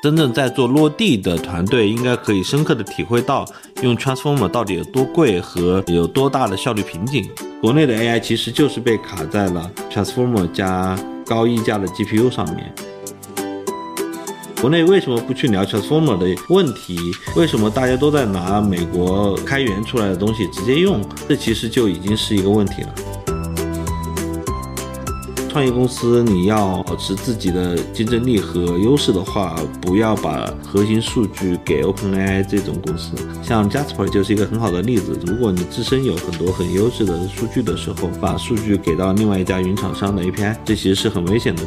真正在做落地的团队，应该可以深刻的体会到用 Transformer 到底有多贵和有多大的效率瓶颈。国内的 AI 其实就是被卡在了 Transformer 加高溢价的 GPU 上面。国内为什么不去聊 Transformer 的问题？为什么大家都在拿美国开源出来的东西直接用？这其实就已经是一个问题了。创业公司你要保持自己的竞争力和优势的话，不要把核心数据给 OpenAI 这种公司。像 Jasper 就是一个很好的例子。如果你自身有很多很优质的数据的时候，把数据给到另外一家云厂商的 API，这其实是很危险的。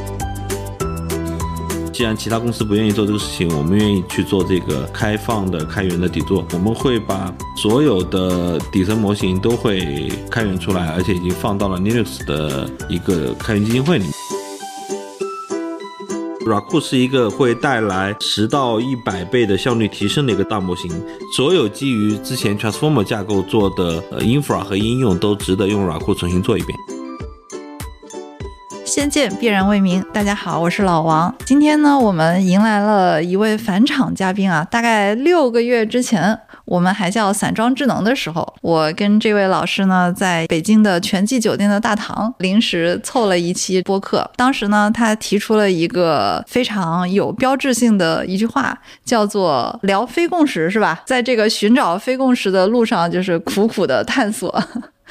既然其他公司不愿意做这个事情，我们愿意去做这个开放的开源的底座。我们会把所有的底层模型都会开源出来，而且已经放到了 Linux 的一个开源基金会里面。Raku 是一个会带来十到一百倍的效率提升的一个大模型。所有基于之前 Transformer 架构做的 infra 和应用都值得用 Raku 重新做一遍。先见必然为名。大家好，我是老王。今天呢，我们迎来了一位返场嘉宾啊。大概六个月之前，我们还叫散装智能的时候，我跟这位老师呢，在北京的全季酒店的大堂临时凑了一期播客。当时呢，他提出了一个非常有标志性的一句话，叫做“聊非共识”，是吧？在这个寻找非共识的路上，就是苦苦的探索。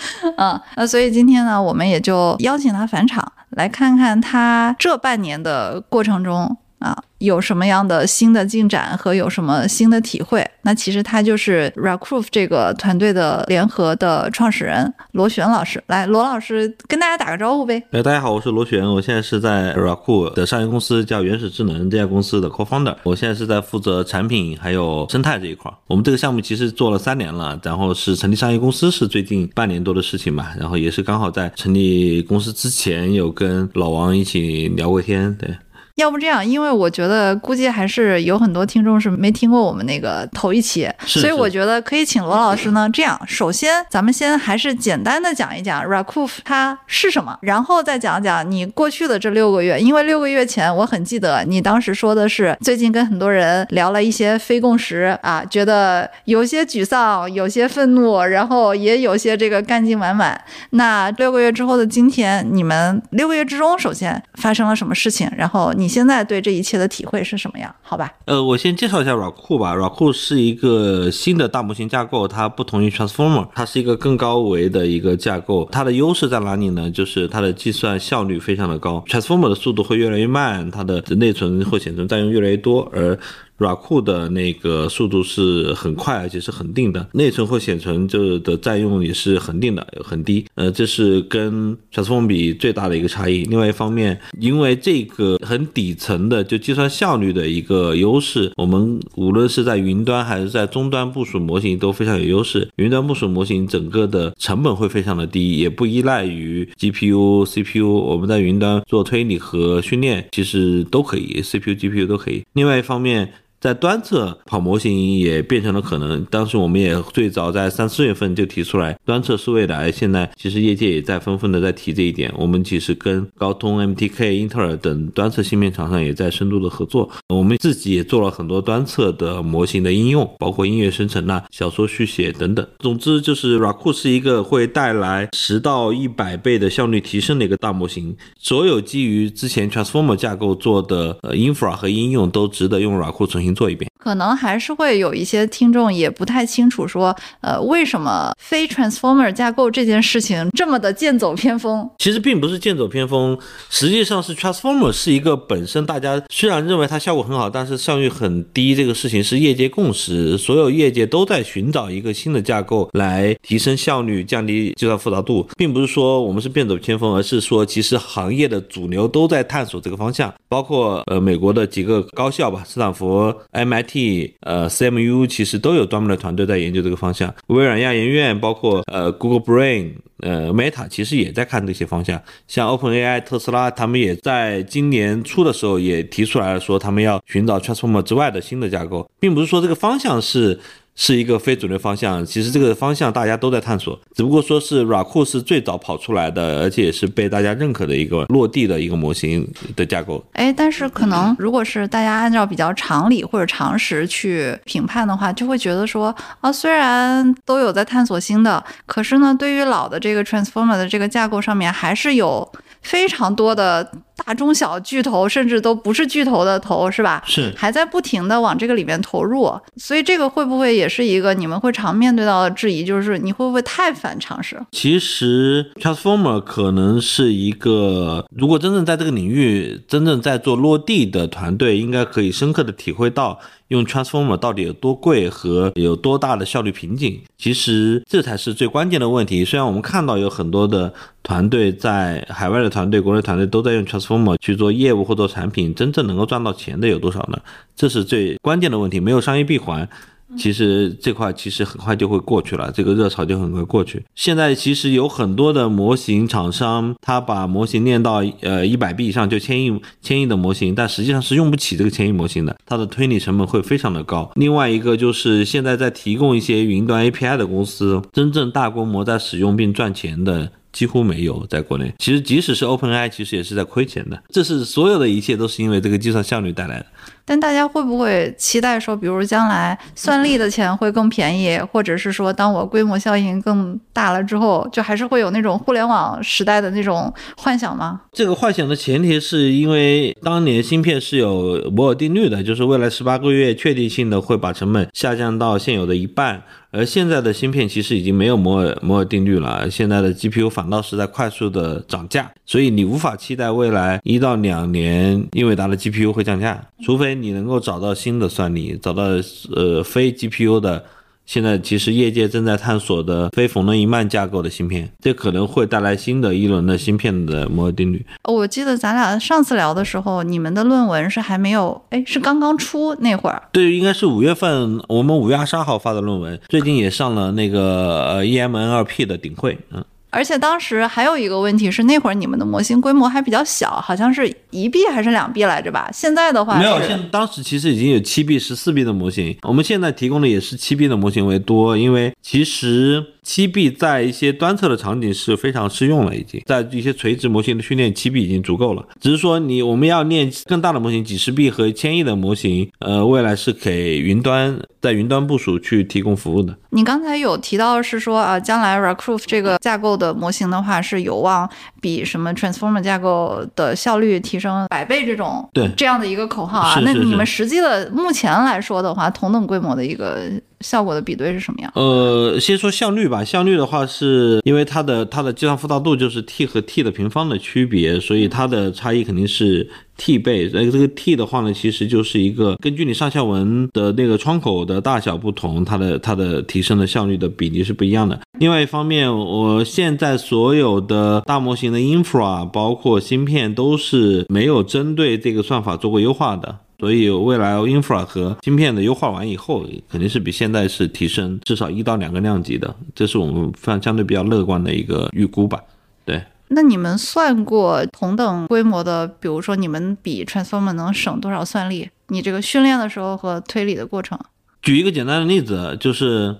嗯，那所以今天呢，我们也就邀请他返场，来看看他这半年的过程中啊。有什么样的新的进展和有什么新的体会？那其实他就是 Raku 这个团队的联合的创始人罗旋老师。来，罗老师跟大家打个招呼呗。哎，大家好，我是罗旋，我现在是在 Raku 的上市公司叫原始智能这家公司的 co-founder。我现在是在负责产品还有生态这一块。我们这个项目其实做了三年了，然后是成立商业公司是最近半年多的事情吧。然后也是刚好在成立公司之前有跟老王一起聊过天，对。要不这样，因为我觉得估计还是有很多听众是没听过我们那个头一期，所以我觉得可以请罗老师呢。这样，首先咱们先还是简单的讲一讲 Rakuf 它是什么，然后再讲讲你过去的这六个月。因为六个月前我很记得你当时说的是最近跟很多人聊了一些非共识啊，觉得有些沮丧，有些愤怒，然后也有些这个干劲满满。那六个月之后的今天，你们六个月之中首先发生了什么事情？然后你。现在对这一切的体会是什么样？好吧，呃，我先介绍一下软库吧。软库是一个新的大模型架构，它不同于 Transformer，它是一个更高维的一个架构。它的优势在哪里呢？就是它的计算效率非常的高，Transformer 的速度会越来越慢，它的内存或显存占用越来越多，而 Raku 的那个速度是很快，而且是恒定的，内存或显存就的占用也是恒定的，很低。呃，这是跟 Transform 比最大的一个差异。另外一方面，因为这个很底层的就计算效率的一个优势，我们无论是在云端还是在终端部署模型都非常有优势。云端部署模型整个的成本会非常的低，也不依赖于 GPU、CPU。我们在云端做推理和训练，其实都可以，CPU、GPU 都可以。另外一方面，在端侧跑模型也变成了可能。当时我们也最早在三四月份就提出来，端侧是未来。现在其实业界也在纷纷的在提这一点。我们其实跟高通、MTK、英特尔等端侧芯片厂商也在深度的合作。我们自己也做了很多端侧的模型的应用，包括音乐生成呐、小说续写等等。总之就是 Raku 是一个会带来十到一百倍的效率提升的一个大模型。所有基于之前 Transformer 架构做的呃 infra 和应用都值得用 Raku 重新。做一遍，可能还是会有一些听众也不太清楚，说，呃，为什么非 Transformer 架构这件事情这么的剑走偏锋？其实并不是剑走偏锋，实际上是 Transformer 是一个本身大家虽然认为它效果很好，但是效率很低，这个事情是业界共识，所有业界都在寻找一个新的架构来提升效率、降低计算复杂度，并不是说我们是剑走偏锋，而是说其实行业的主流都在探索这个方向，包括呃美国的几个高校吧，斯坦福。MIT、呃 CMU 其实都有专门的团队在研究这个方向，微软亚研院，包括呃 Google Brain、呃 Meta 其实也在看这些方向，像 OpenAI、特斯拉，他们也在今年初的时候也提出来了，说他们要寻找 Transformer 之外的新的架构，并不是说这个方向是。是一个非主流方向。其实这个方向大家都在探索，只不过说是 RACOO 是最早跑出来的，而且也是被大家认可的一个落地的一个模型的架构。哎，但是可能如果是大家按照比较常理或者常识去评判的话，就会觉得说啊，虽然都有在探索新的，可是呢，对于老的这个 Transformer 的这个架构上面，还是有非常多的。大中小巨头，甚至都不是巨头的头，是吧？是还在不停的往这个里面投入，所以这个会不会也是一个你们会常面对到的质疑？就是你会不会太反常识？其实 Transformer 可能是一个，如果真正在这个领域真正在做落地的团队，应该可以深刻的体会到用 Transformer 到底有多贵和有多大的效率瓶颈。其实这才是最关键的问题。虽然我们看到有很多的团队在海外的团队、国内团队都在用 Transformer。去做业务或做产品，真正能够赚到钱的有多少呢？这是最关键的问题。没有商业闭环，其实这块其实很快就会过去了，这个热潮就很快过去。现在其实有很多的模型厂商，他把模型练到呃一百 B 以上就千亿千亿的模型，但实际上是用不起这个千亿模型的，它的推理成本会非常的高。另外一个就是现在在提供一些云端 API 的公司，真正大规模在使用并赚钱的。几乎没有在国内，其实即使是 OpenAI，其实也是在亏钱的。这是所有的一切都是因为这个计算效率带来的。但大家会不会期待说，比如将来算力的钱会更便宜，或者是说，当我规模效应更大了之后，就还是会有那种互联网时代的那种幻想吗？这个幻想的前提是因为当年芯片是有摩尔定律的，就是未来十八个月确定性的会把成本下降到现有的一半。而现在的芯片其实已经没有摩尔摩尔定律了，现在的 GPU 反倒是在快速的涨价，所以你无法期待未来一到两年英伟达的 GPU 会降价，除非你能够找到新的算力，找到呃非 GPU 的。现在其实业界正在探索的非冯诺依曼架构的芯片，这可能会带来新的一轮的芯片的摩尔定律。我记得咱俩上次聊的时候，你们的论文是还没有，哎，是刚刚出那会儿。对，应该是五月份，我们五月二十二号发的论文，最近也上了那个呃 EMNLP 的顶会，嗯。而且当时还有一个问题是，那会儿你们的模型规模还比较小，好像是一 B 还是两 B 来着吧？现在的话没有，现当时其实已经有七 B、十四 B 的模型，我们现在提供的也是七 B 的模型为多，因为其实。七 B 在一些端侧的场景是非常适用了，已经在一些垂直模型的训练，七 B 已经足够了。只是说你我们要练更大的模型，几十 B 和千亿的模型，呃，未来是给云端在云端部署去提供服务的。你刚才有提到是说啊，将来 Recruit 这个架构的模型的话，是有望比什么 Transformer 架构的效率提升百倍这种对这样的一个口号啊。那你们实际的目前来说的话，同等规模的一个。效果的比对是什么样？呃，先说效率吧。效率的话，是因为它的它的计算复杂度就是 t 和 t 的平方的区别，所以它的差异肯定是 t 倍。那这个 t 的话呢，其实就是一个根据你上下文的那个窗口的大小不同，它的它的提升的效率的比例是不一样的。另外一方面，我现在所有的大模型的 infra 包括芯片都是没有针对这个算法做过优化的。所以未来 infra 和芯片的优化完以后，肯定是比现在是提升至少一到两个量级的，这是我们非常相对比较乐观的一个预估吧。对，那你们算过同等规模的，比如说你们比 transformer 能省多少算力？你这个训练的时候和推理的过程？举一个简单的例子，就是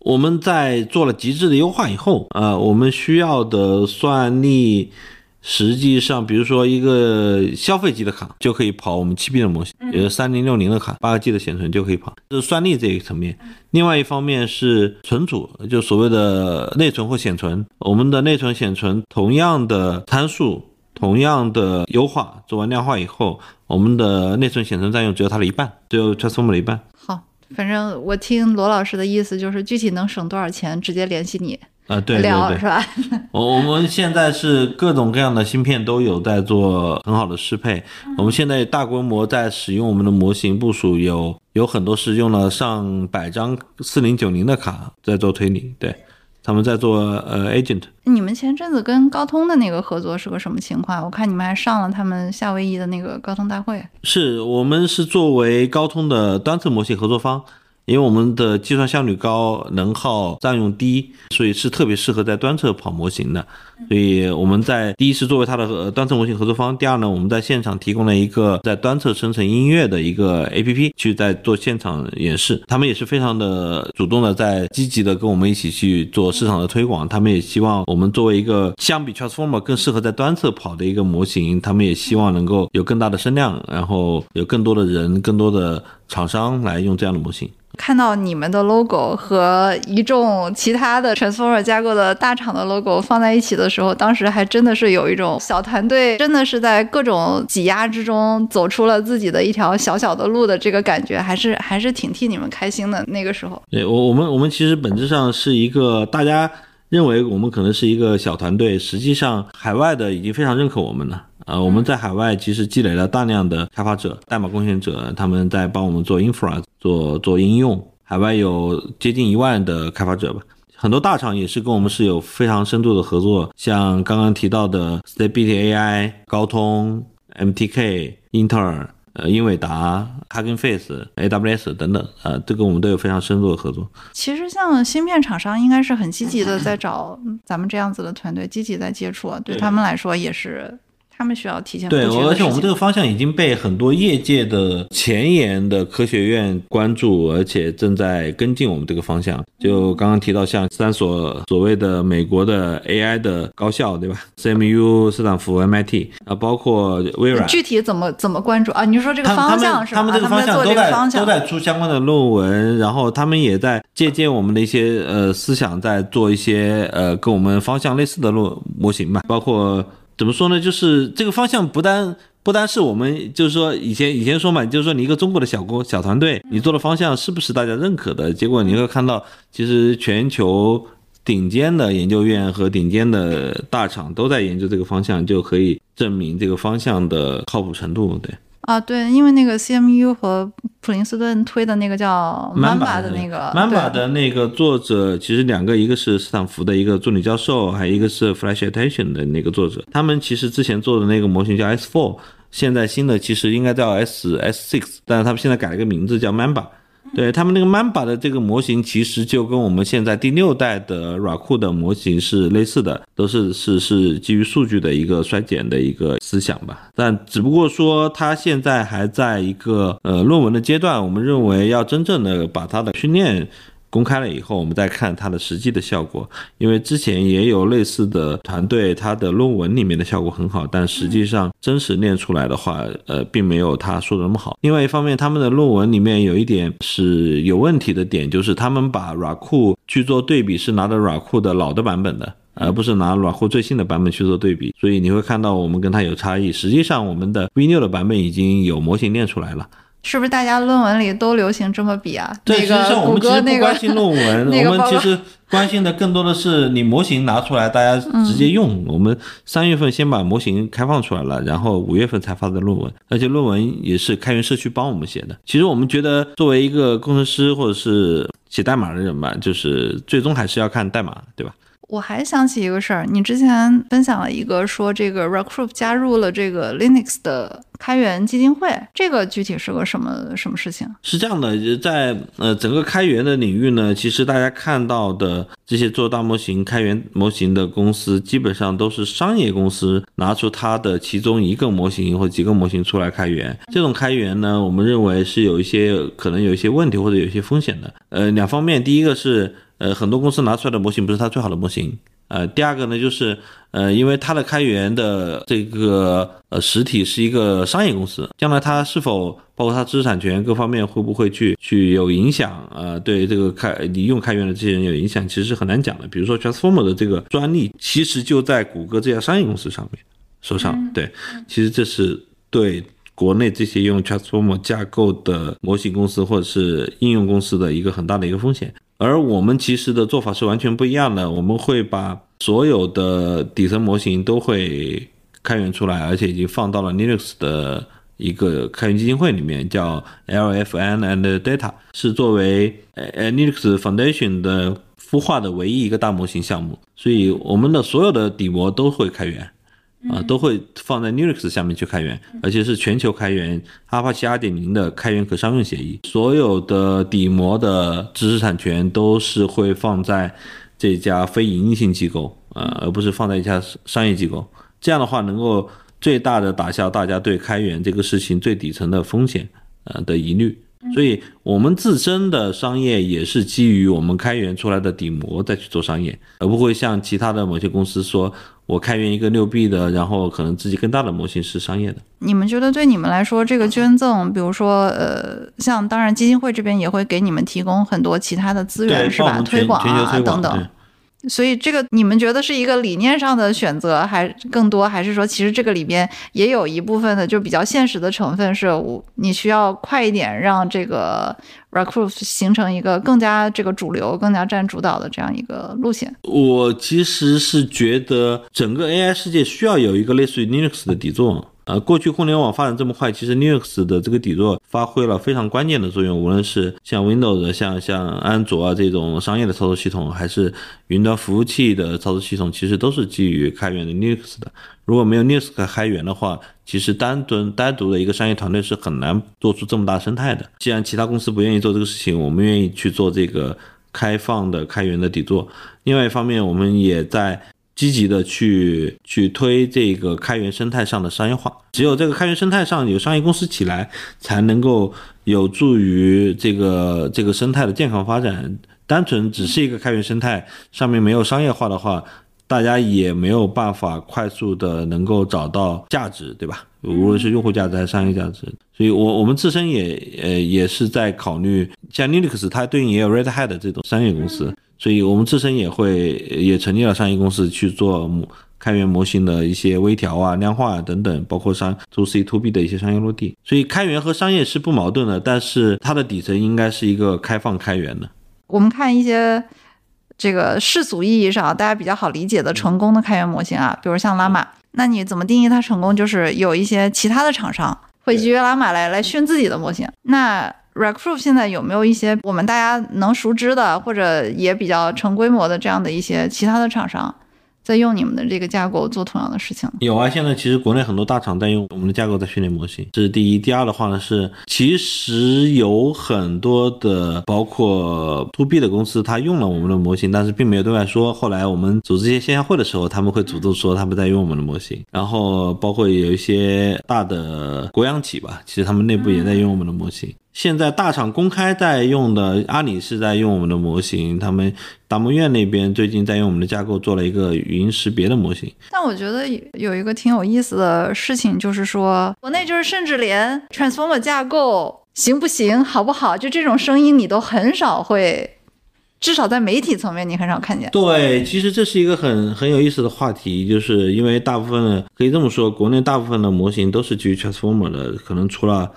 我们在做了极致的优化以后，呃，我们需要的算力。实际上，比如说一个消费级的卡就可以跑我们七 B 的模型，也是三零六零的卡，八个 G 的显存就可以跑，这是算力这一层面。另外一方面是存储，就所谓的内存或显存，我们的内存、显存同样的参数，同样的优化，做完量化以后，我们的内存、显存占用只有它的一半，只有 Transformer 的一半。好，反正我听罗老师的意思就是，具体能省多少钱，直接联系你。啊，对对对，是吧？我我们现在是各种各样的芯片都有在做很好的适配。我们现在大规模在使用我们的模型部署，有有很多是用了上百张四零九零的卡在做推理。对，他们在做呃 agent。你们前阵子跟高通的那个合作是个什么情况？我看你们还上了他们夏威夷的那个高通大会。是我们是作为高通的端侧模型合作方。因为我们的计算效率高，能耗占用低，所以是特别适合在端侧跑模型的。所以我们在第一是作为它的端侧模型合作方，第二呢，我们在现场提供了一个在端侧生成音乐的一个 A P P，去在做现场演示。他们也是非常的主动的，在积极的跟我们一起去做市场的推广。他们也希望我们作为一个相比 Transformer 更适合在端侧跑的一个模型，他们也希望能够有更大的声量，然后有更多的人、更多的厂商来用这样的模型。看到你们的 logo 和一众其他的 Transformer 架构的大厂的 logo 放在一起的时候，当时还真的是有一种小团队真的是在各种挤压之中走出了自己的一条小小的路的这个感觉，还是还是挺替你们开心的。那个时候，对我我们我们其实本质上是一个大家认为我们可能是一个小团队，实际上海外的已经非常认可我们了。呃，我们在海外其实积累了大量的开发者、代码贡献者，他们在帮我们做 infra、做做应用。海外有接近一万的开发者吧，很多大厂也是跟我们是有非常深度的合作，像刚刚提到的 Stability AI、高通、MTK、英特尔、呃英伟达、Hugging Face、AWS 等等，呃，这个我们都有非常深度的合作。其实像芯片厂商应该是很积极的在找咱们这样子的团队，积极在接触，对他们来说也是。他们需要提前对，而且我们这个方向已经被很多业界的前沿的科学院关注，而且正在跟进我们这个方向。就刚刚提到像三所所谓的美国的 AI 的高校，对吧？CMU、斯坦福、MIT 啊，包括微软。具体怎么怎么关注啊？你说这个方向是吧？他们这个方向都在都在出相关的论文，然后他们也在借鉴我们的一些呃思想，在做一些呃跟我们方向类似的论模型吧，包括。怎么说呢？就是这个方向不单不单是我们，就是说以前以前说嘛，就是说你一个中国的小公小团队，你做的方向是不是大家认可的？结果你会看到，其实全球顶尖的研究院和顶尖的大厂都在研究这个方向，就可以证明这个方向的靠谱程度。对。啊，对，因为那个 CMU 和普林斯顿推的那个叫 Mamba 的那个 Mamba 的那个作者，其实两个，一个是斯坦福的一个助理教授，还有一个是 Flash Attention 的那个作者。他们其实之前做的那个模型叫 S4，现在新的其实应该叫 S S6，但是他们现在改了个名字叫 Mamba。对他们那个 Mamba 的这个模型，其实就跟我们现在第六代的 Raku 的模型是类似的，都是是是基于数据的一个衰减的一个思想吧。但只不过说它现在还在一个呃论文的阶段，我们认为要真正的把它的训练。公开了以后，我们再看它的实际的效果。因为之前也有类似的团队，它的论文里面的效果很好，但实际上真实练出来的话，呃，并没有他说的那么好。另外一方面，他们的论文里面有一点是有问题的点，就是他们把 r a k u 去做对比，是拿的 r a k u 的老的版本的，而不是拿 r a k u 最新的版本去做对比。所以你会看到我们跟它有差异。实际上，我们的 V6 的版本已经有模型练出来了。是不是大家论文里都流行这么比啊？对，其实际上我们其实不关心论文，我们其实关心的更多的是你模型拿出来，大家直接用。我们三月份先把模型开放出来了，然后五月份才发的论文，而且论文也是开源社区帮我们写的。其实我们觉得，作为一个工程师或者是写代码的人吧，就是最终还是要看代码，对吧？我还想起一个事儿，你之前分享了一个说这个 Recruit 加入了这个 Linux 的开源基金会，这个具体是个什么什么事情？是这样的，在呃整个开源的领域呢，其实大家看到的这些做大模型、开源模型的公司，基本上都是商业公司拿出它的其中一个模型或几个模型出来开源。这种开源呢，我们认为是有一些可能有一些问题或者有一些风险的。呃，两方面，第一个是。呃，很多公司拿出来的模型不是它最好的模型。呃，第二个呢，就是呃，因为它的开源的这个呃实体是一个商业公司，将来它是否包括它知识产权各方面会不会去去有影响？呃，对这个开你用开源的这些人有影响，其实是很难讲的。比如说 Transformer 的这个专利，其实就在谷歌这家商业公司上面手上。对，其实这是对国内这些用 Transformer 架构的模型公司或者是应用公司的一个很大的一个风险。而我们其实的做法是完全不一样的，我们会把所有的底层模型都会开源出来，而且已经放到了 Linux 的一个开源基金会里面，叫 LFN and Data，是作为呃 Linux Foundation 的孵化的唯一一个大模型项目，所以我们的所有的底模都会开源。啊，都会放在 Linux 下面去开源，而且是全球开源，Apache 2.0的开源可商用协议，所有的底模的知识产权都是会放在这家非盈利性机构，呃，而不是放在一家商业机构。这样的话，能够最大的打消大家对开源这个事情最底层的风险，呃的疑虑。所以，我们自身的商业也是基于我们开源出来的底模再去做商业，而不会像其他的某些公司说，我开源一个六 B 的，然后可能自己更大的模型是商业的。你们觉得对你们来说，这个捐赠，比如说，呃，像当然基金会这边也会给你们提供很多其他的资源，是吧？推广啊等等。所以这个你们觉得是一个理念上的选择，还更多，还是说其实这个里边也有一部分的就比较现实的成分，是我你需要快一点让这个 Recruit 形成一个更加这个主流、更加占主导的这样一个路线。我其实是觉得整个 AI 世界需要有一个类似于 Linux 的底座。呃，过去互联网发展这么快，其实 Linux 的这个底座发挥了非常关键的作用。无论是像 Windows、像像安卓啊这种商业的操作系统，还是云端服务器的操作系统，其实都是基于开源的 Linux 的。如果没有 Linux 开源的话，其实单独单独的一个商业团队是很难做出这么大生态的。既然其他公司不愿意做这个事情，我们愿意去做这个开放的开源的底座。另外一方面，我们也在。积极的去去推这个开源生态上的商业化，只有这个开源生态上有商业公司起来，才能够有助于这个这个生态的健康发展。单纯只是一个开源生态，上面没有商业化的话，大家也没有办法快速的能够找到价值，对吧？无论是用户价值还是商业价值。所以，我我们自身也呃也是在考虑，像 Linux 它对应也有 Red Hat 这种商业公司。所以我们自身也会也成立了商业公司去做开源模型的一些微调啊、量化啊等等，包括商 to C to B 的一些商业落地。所以开源和商业是不矛盾的，但是它的底层应该是一个开放开源的。我们看一些这个世俗意义上大家比较好理解的成功的开源模型啊，比如像拉玛，那你怎么定义它成功？就是有一些其他的厂商会基于拉玛来来训自己的模型，那。Recruit 现在有没有一些我们大家能熟知的，或者也比较成规模的这样的一些其他的厂商？在用你们的这个架构做同样的事情？有啊，现在其实国内很多大厂在用我们的架构在训练模型，这是第一。第二的话呢是，其实有很多的包括 To B 的公司，他用了我们的模型，但是并没有对外说。后来我们组织一些线下会的时候，他们会主动说他们在用我们的模型。然后包括有一些大的国央企吧，其实他们内部也在用我们的模型。现在大厂公开在用的，阿里是在用我们的模型，他们达摩院那边最近在用我们的架构做了一个语音识别的模型。但我觉得有一个挺有意思的事情，就是说国内就是甚至连 Transformer 架构行不行、好不好，就这种声音你都很少会，至少在媒体层面你很少看见。对，其实这是一个很很有意思的话题，就是因为大部分的可以这么说，国内大部分的模型都是基于 Transformer 的，可能除了。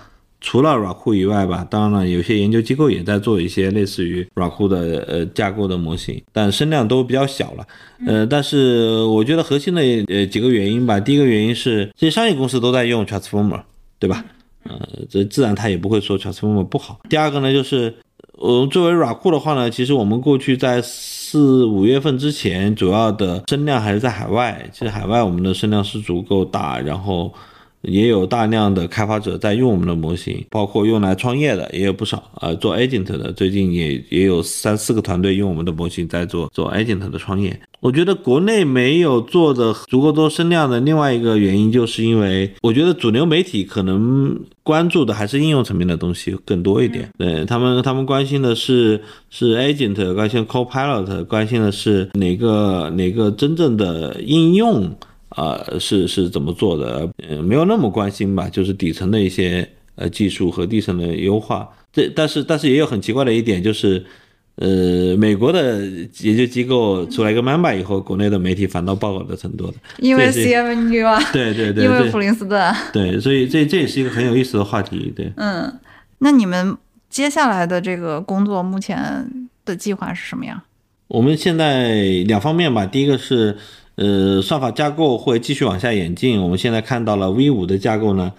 除了软库以外吧，当然了，有些研究机构也在做一些类似于软库的呃架构的模型，但声量都比较小了。呃，但是我觉得核心的呃几个原因吧，第一个原因是这些商业公司都在用 Transformer，对吧？呃，这自然他也不会说 Transformer 不好。第二个呢，就是我呃作为软库的话呢，其实我们过去在四五月份之前，主要的声量还是在海外。其实海外我们的声量是足够大，然后。也有大量的开发者在用我们的模型，包括用来创业的也有不少啊，做 agent 的最近也也有三四个团队用我们的模型在做做 agent 的创业。我觉得国内没有做的足够多声量的另外一个原因，就是因为我觉得主流媒体可能关注的还是应用层面的东西更多一点，对他们他们关心的是是 agent，关心 copilot，关心的是哪个哪个真正的应用。啊，是是怎么做的？嗯，没有那么关心吧，就是底层的一些呃技术和底层的优化。这但是但是也有很奇怪的一点，就是呃，美国的研究机构出来一个 Mamba 以后，国内的媒体反倒报道的很多的，因为 CMU 啊，对对 对，因为普林斯顿，对，所以这这也是一个很有意思的话题，对。嗯，那你们接下来的这个工作目前的计划是什么样？我们现在两方面吧，第一个是。呃，算法架构会继续往下演进。我们现在看到了 V 五的架构呢，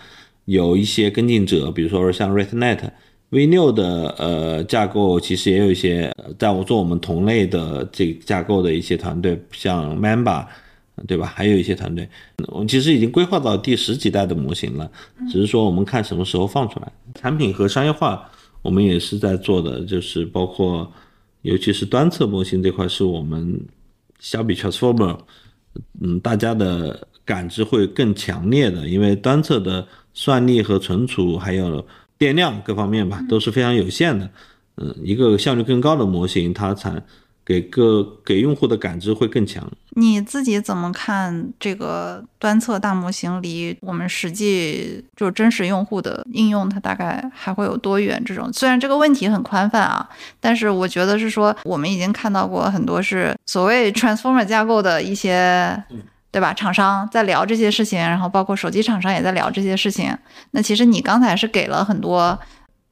有一些跟进者，比如说像 RetNet。V 六的呃架构其实也有一些在我做我们同类的这个架构的一些团队，像 Mamba，对吧？还有一些团队，我们其实已经规划到第十几代的模型了，只是说我们看什么时候放出来。产品和商业化，我们也是在做的，就是包括尤其是端侧模型这块，是我们相比 Transformer，嗯，大家的感知会更强烈的，因为端侧的算力和存储还有电量各方面吧，都是非常有限的。嗯，一个效率更高的模型，它才给个给用户的感知会更强。你自己怎么看这个端侧大模型离我们实际就真实用户的应用，它大概还会有多远？这种虽然这个问题很宽泛啊，但是我觉得是说我们已经看到过很多是所谓 transformer 架构的一些，对吧？厂商在聊这些事情，然后包括手机厂商也在聊这些事情。那其实你刚才是给了很多。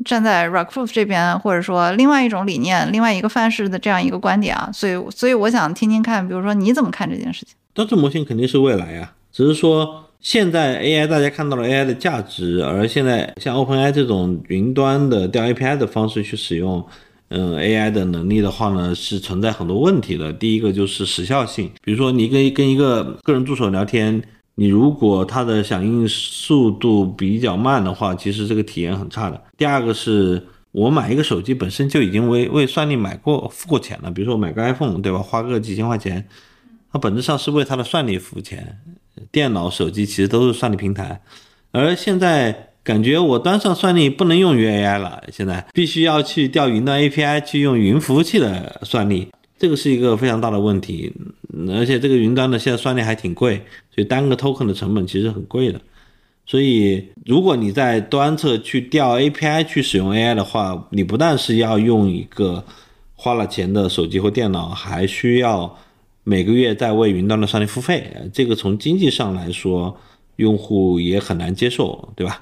站在 Rockproof 这边，或者说另外一种理念、另外一个范式的这样一个观点啊，所以，所以我想听听看，比如说你怎么看这件事情？端侧模型肯定是未来呀，只是说现在 AI 大家看到了 AI 的价值，而现在像 OpenAI 这种云端的调 API 的方式去使用，嗯，AI 的能力的话呢，是存在很多问题的。第一个就是时效性，比如说你跟跟一个个人助手聊天。你如果它的响应速度比较慢的话，其实这个体验很差的。第二个是我买一个手机本身就已经为为算力买过付过钱了，比如说我买个 iPhone，对吧？花个几千块钱，它本质上是为它的算力付钱。电脑、手机其实都是算力平台，而现在感觉我端上算力不能用云 AI 了，现在必须要去调云端 API 去用云服务器的算力。这个是一个非常大的问题，而且这个云端的现在算力还挺贵，所以单个 token 的成本其实很贵的。所以如果你在端侧去调 API 去使用 AI 的话，你不但是要用一个花了钱的手机或电脑，还需要每个月在为云端的算力付费。这个从经济上来说，用户也很难接受，对吧？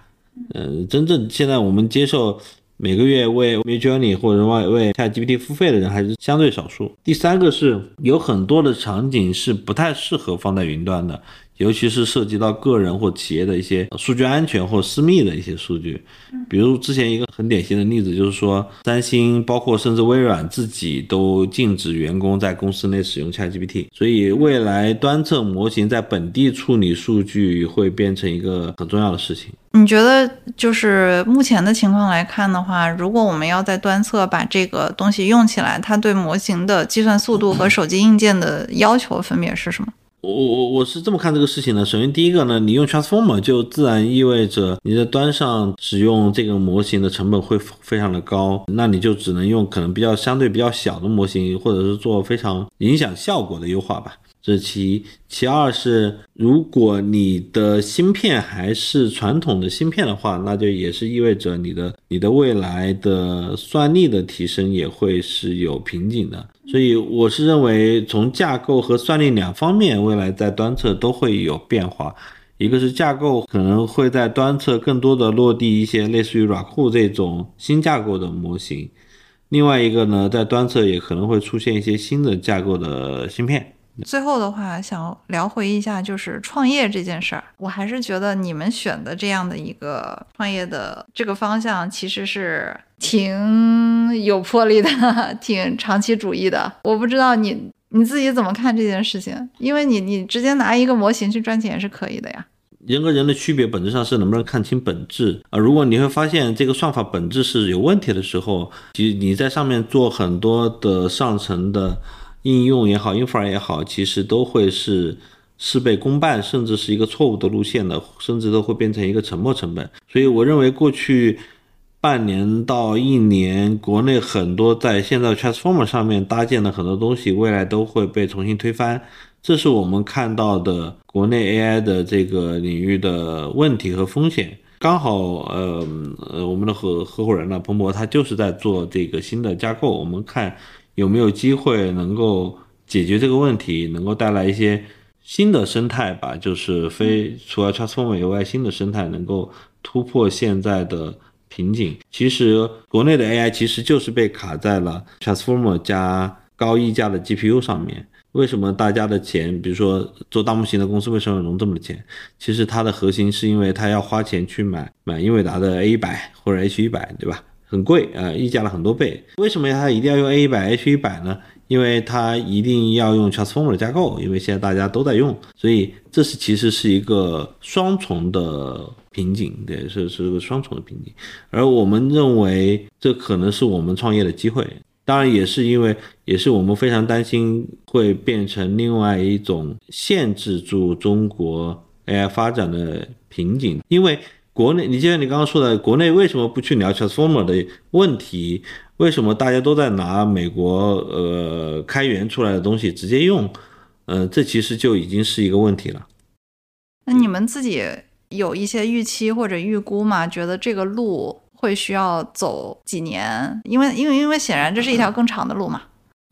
嗯，真正现在我们接受。每个月为 Midjourney 或者为为 ChatGPT 付费的人还是相对少数。第三个是有很多的场景是不太适合放在云端的。尤其是涉及到个人或企业的一些数据安全或私密的一些数据，比如之前一个很典型的例子就是说，三星包括甚至微软自己都禁止员工在公司内使用 ChatGPT，所以未来端侧模型在本地处理数据会变成一个很重要的事情。你觉得就是目前的情况来看的话，如果我们要在端侧把这个东西用起来，它对模型的计算速度和手机硬件的要求分别是什么？我我我是这么看这个事情的。首先，第一个呢，你用 transformer 就自然意味着你在端上使用这个模型的成本会非常的高，那你就只能用可能比较相对比较小的模型，或者是做非常影响效果的优化吧。这是其一，其二是，如果你的芯片还是传统的芯片的话，那就也是意味着你的你的未来的算力的提升也会是有瓶颈的。所以我是认为，从架构和算力两方面，未来在端侧都会有变化。一个是架构可能会在端侧更多的落地一些类似于软库这种新架构的模型，另外一个呢，在端侧也可能会出现一些新的架构的芯片。最后的话，想聊回一下就是创业这件事儿。我还是觉得你们选的这样的一个创业的这个方向，其实是挺有魄力的，挺长期主义的。我不知道你你自己怎么看这件事情，因为你你直接拿一个模型去赚钱是可以的呀。人和人的区别本质上是能不能看清本质啊？如果你会发现这个算法本质是有问题的时候，其实你在上面做很多的上层的。应用也好，infra 也好，其实都会是事倍功半，甚至是一个错误的路线的，甚至都会变成一个沉没成本。所以我认为过去半年到一年，国内很多在现在 transformer 上面搭建的很多东西，未来都会被重新推翻。这是我们看到的国内 AI 的这个领域的问题和风险。刚好，呃呃，我们的合合伙人呢，彭博他就是在做这个新的架构，我们看。有没有机会能够解决这个问题，能够带来一些新的生态吧？就是非除了 Transformer 以外，新的生态能够突破现在的瓶颈。其实国内的 AI 其实就是被卡在了 Transformer 加高溢价的 GPU 上面。为什么大家的钱，比如说做大模型的公司为什么融这么多钱？其实它的核心是因为它要花钱去买买英伟达的 A 一百或者 H 一百，对吧？很贵啊，溢价了很多倍。为什么它一定要用 A 一百 H 一百呢？因为它一定要用 Transformer 架构，因为现在大家都在用，所以这是其实是一个双重的瓶颈，对，是是个双重的瓶颈。而我们认为这可能是我们创业的机会，当然也是因为也是我们非常担心会变成另外一种限制住中国 AI 发展的瓶颈，因为国内，你就像你刚刚说的，国内为什么不去聊 Transformer 的问题？为什么大家都在拿美国呃开源出来的东西直接用？呃，这其实就已经是一个问题了。那你们自己有一些预期或者预估吗？觉得这个路会需要走几年？因为因为因为显然这是一条更长的路嘛。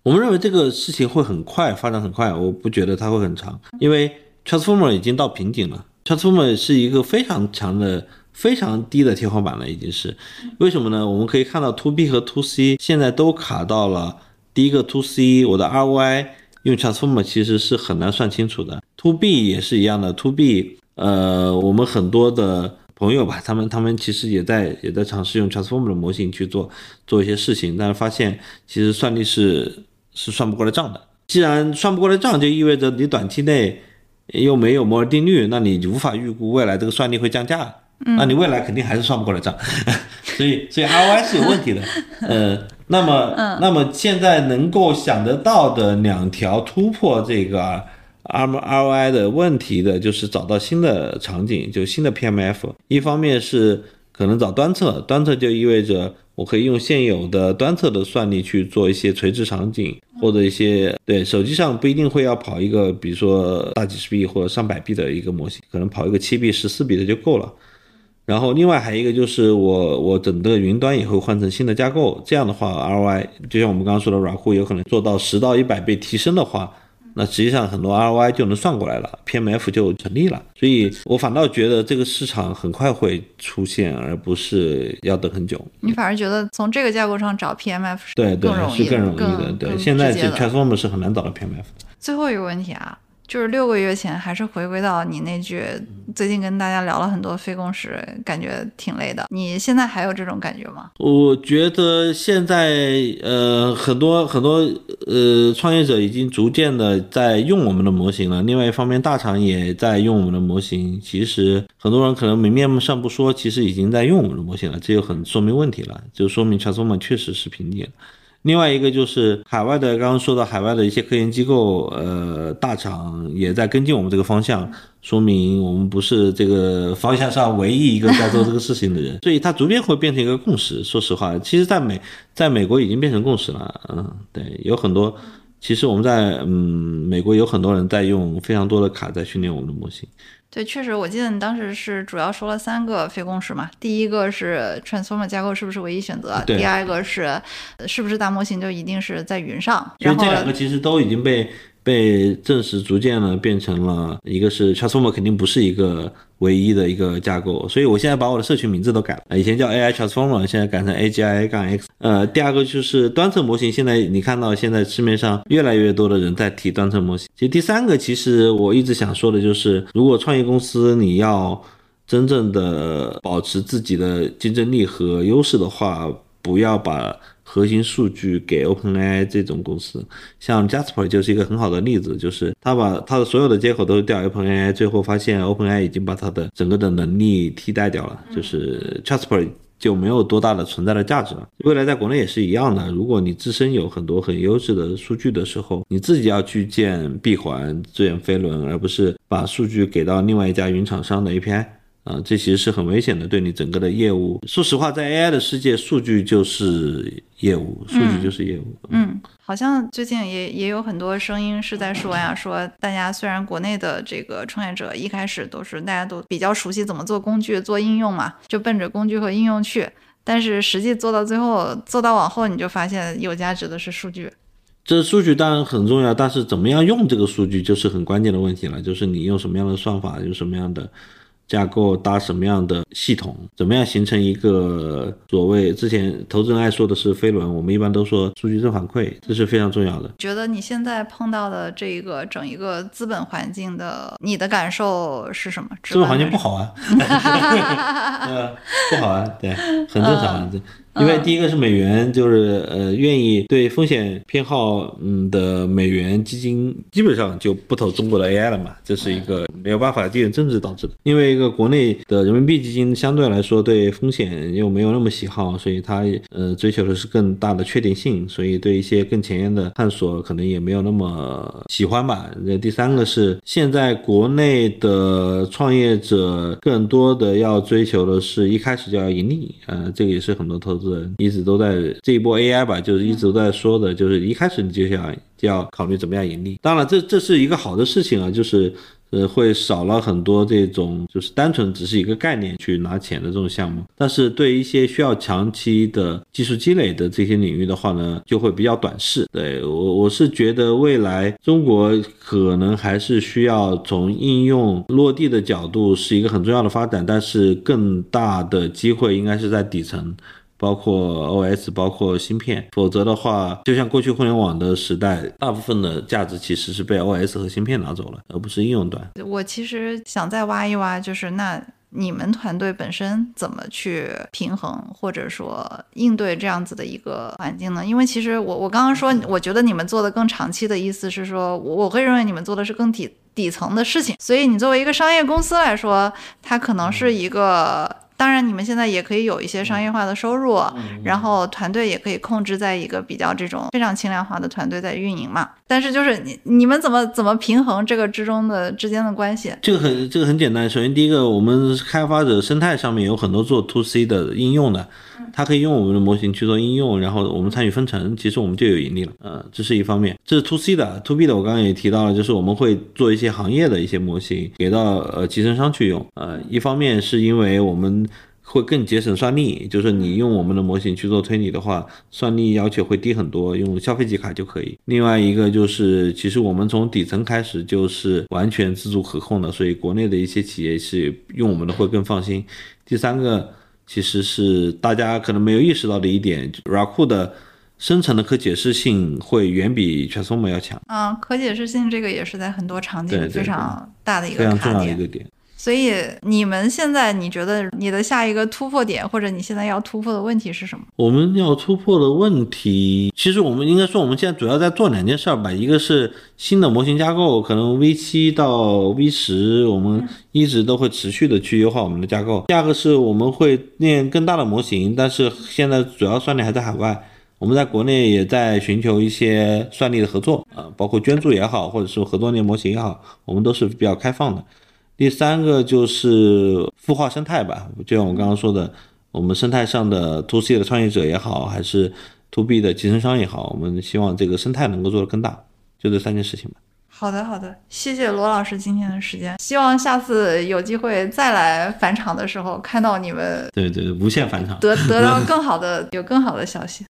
我们认为这个事情会很快发展很快，我不觉得它会很长，因为 Transformer 已经到瓶颈了。Transformer 是一个非常强的。非常低的天花板了，已经是为什么呢？我们可以看到 To B 和 To C 现在都卡到了第一个 To C，我的 ROI 用 Transformer 其实是很难算清楚的。To B 也是一样的，To B，呃，我们很多的朋友吧，他们他们其实也在也在尝试用 Transformer 的模型去做做一些事情，但是发现其实算力是是算不过来账的。既然算不过来账，就意味着你短期内又没有摩尔定律，那你无法预估未来这个算力会降价。那你未来肯定还是算不过来账，所以所以 ROI 是有问题的。呃，那么那么现在能够想得到的两条突破这个 R ROI 的问题的，就是找到新的场景，就新的 PMF。一方面是可能找端侧，端侧就意味着我可以用现有的端侧的算力去做一些垂直场景，或者一些对手机上不一定会要跑一个，比如说大几十 B 或者上百 B 的一个模型，可能跑一个七 B、十四 B 的就够了。然后另外还有一个就是我我整个云端也会换成新的架构，这样的话 ROI 就像我们刚刚说的软库有可能做到十到一百倍提升的话，那实际上很多 ROI 就能算过来了，PMF 就成立了。所以我反倒觉得这个市场很快会出现，而不是要等很久。你反而觉得从这个架构上找 PMF 是对对是更容易的，对，现在这 Transformer 是很难找到 PMF 的。最后一个问题啊。就是六个月前，还是回归到你那句，最近跟大家聊了很多非共识，感觉挺累的。你现在还有这种感觉吗？我觉得现在，呃，很多很多，呃，创业者已经逐渐的在用我们的模型了。另外一方面，大厂也在用我们的模型。其实很多人可能明面上不说，其实已经在用我们的模型了。这就很说明问题了，就说明 Transformer 确实是瓶颈。另外一个就是海外的，刚刚说到海外的一些科研机构，呃，大厂也在跟进我们这个方向，说明我们不是这个方向上唯一一个在做这个事情的人，所以它逐渐会变成一个共识。说实话，其实在美，在美国已经变成共识了，嗯，对，有很多，其实我们在嗯美国有很多人在用非常多的卡在训练我们的模型。对，确实，我记得你当时是主要说了三个非共识嘛。第一个是 Transformer 架构是不是唯一选择？第二个是是不是大模型就一定是在云上？所以这两个其实都已经被。被证实，逐渐呢变成了一个是 Transformer 肯定不是一个唯一的一个架构，所以我现在把我的社群名字都改了，以前叫 AI Transformer，现在改成 AGI 杠 X。呃，第二个就是端侧模型，现在你看到现在市面上越来越多的人在提端侧模型。其实第三个，其实我一直想说的就是，如果创业公司你要真正的保持自己的竞争力和优势的话，不要把。核心数据给 OpenAI 这种公司，像 Jasper 就是一个很好的例子，就是他把他的所有的接口都调 OpenAI，最后发现 OpenAI 已经把他的整个的能力替代掉了，就是 Jasper 就没有多大的存在的价值了。未来在国内也是一样的，如果你自身有很多很优质的数据的时候，你自己要去建闭环、资源飞轮，而不是把数据给到另外一家云厂商的 API。啊，这其实是很危险的，对你整个的业务。说实话，在 AI 的世界，数据就是业务，数据就是业务。嗯，好像最近也也有很多声音是在说呀，说大家虽然国内的这个创业者一开始都是大家都比较熟悉怎么做工具、做应用嘛，就奔着工具和应用去，但是实际做到最后，做到往后，你就发现有价值的是数据。这数据当然很重要，但是怎么样用这个数据就是很关键的问题了，就是你用什么样的算法，用什么样的。架构搭什么样的系统？怎么样形成一个所谓之前投资人爱说的是飞轮？我们一般都说数据正反馈，这是非常重要的。觉得你现在碰到的这一个整一个资本环境的，你的感受是什么？资本环境不好啊，不好啊，对，很正常。这因为第一个是美元，就是呃愿意对风险偏好嗯的美元基金基本上就不投中国的 AI 了嘛，这是一个没有办法地缘政治导致的。因为一个国内的人民币基金相对来说对风险又没有那么喜好，所以它呃追求的是更大的确定性，所以对一些更前沿的探索可能也没有那么喜欢吧。那第三个是现在国内的创业者更多的要追求的是一开始就要盈利，呃，这个也是很多投资人一直都在这一波 AI 吧，就是一直都在说的，就是一开始你就想就要考虑怎么样盈利。当然，这这是一个好的事情啊，就是。呃，会少了很多这种就是单纯只是一个概念去拿钱的这种项目，但是对一些需要长期的技术积累的这些领域的话呢，就会比较短视。对我，我是觉得未来中国可能还是需要从应用落地的角度是一个很重要的发展，但是更大的机会应该是在底层。包括 OS，包括芯片，否则的话，就像过去互联网的时代，大部分的价值其实是被 OS 和芯片拿走了，而不是应用端。我其实想再挖一挖，就是那你们团队本身怎么去平衡，或者说应对这样子的一个环境呢？因为其实我我刚刚说，我觉得你们做的更长期的意思是说，我我会认为你们做的是更底底层的事情，所以你作为一个商业公司来说，它可能是一个。当然，你们现在也可以有一些商业化的收入，然后团队也可以控制在一个比较这种非常轻量化的团队在运营嘛。但是就是你你们怎么怎么平衡这个之中的之间的关系？这个很这个很简单。首先第一个，我们开发者生态上面有很多做 to C 的应用的，它可以用我们的模型去做应用，然后我们参与分成，其实我们就有盈利了。呃，这是一方面。这是 to C 的，to B 的我刚刚也提到了，就是我们会做一些行业的一些模型给到呃集成商去用。呃，一方面是因为我们会更节省算力，就是你用我们的模型去做推理的话，算力要求会低很多，用消费级卡就可以。另外一个就是，其实我们从底层开始就是完全自主可控的，所以国内的一些企业是用我们的会更放心。第三个，其实是大家可能没有意识到的一点 r a k u 的生成的可解释性会远比 Transformer 要强。嗯，可解释性这个也是在很多场景非常大的一个非常重要的一个点。所以你们现在，你觉得你的下一个突破点，或者你现在要突破的问题是什么？我们要突破的问题，其实我们应该说，我们现在主要在做两件事儿吧。一个是新的模型架构，可能 V 七到 V 十，我们一直都会持续的去优化我们的架构。第二个是我们会练更大的模型，但是现在主要算力还在海外，我们在国内也在寻求一些算力的合作啊，包括捐助也好，或者是合作练模型也好，我们都是比较开放的。第三个就是孵化生态吧，就像我刚刚说的，我们生态上的 to C 的创业者也好，还是 to B 的集成商也好，我们希望这个生态能够做得更大，就这三件事情吧。好的，好的，谢谢罗老师今天的时间，希望下次有机会再来返场的时候看到你们。对对，无限返场，得得到更好的，有更好的消息。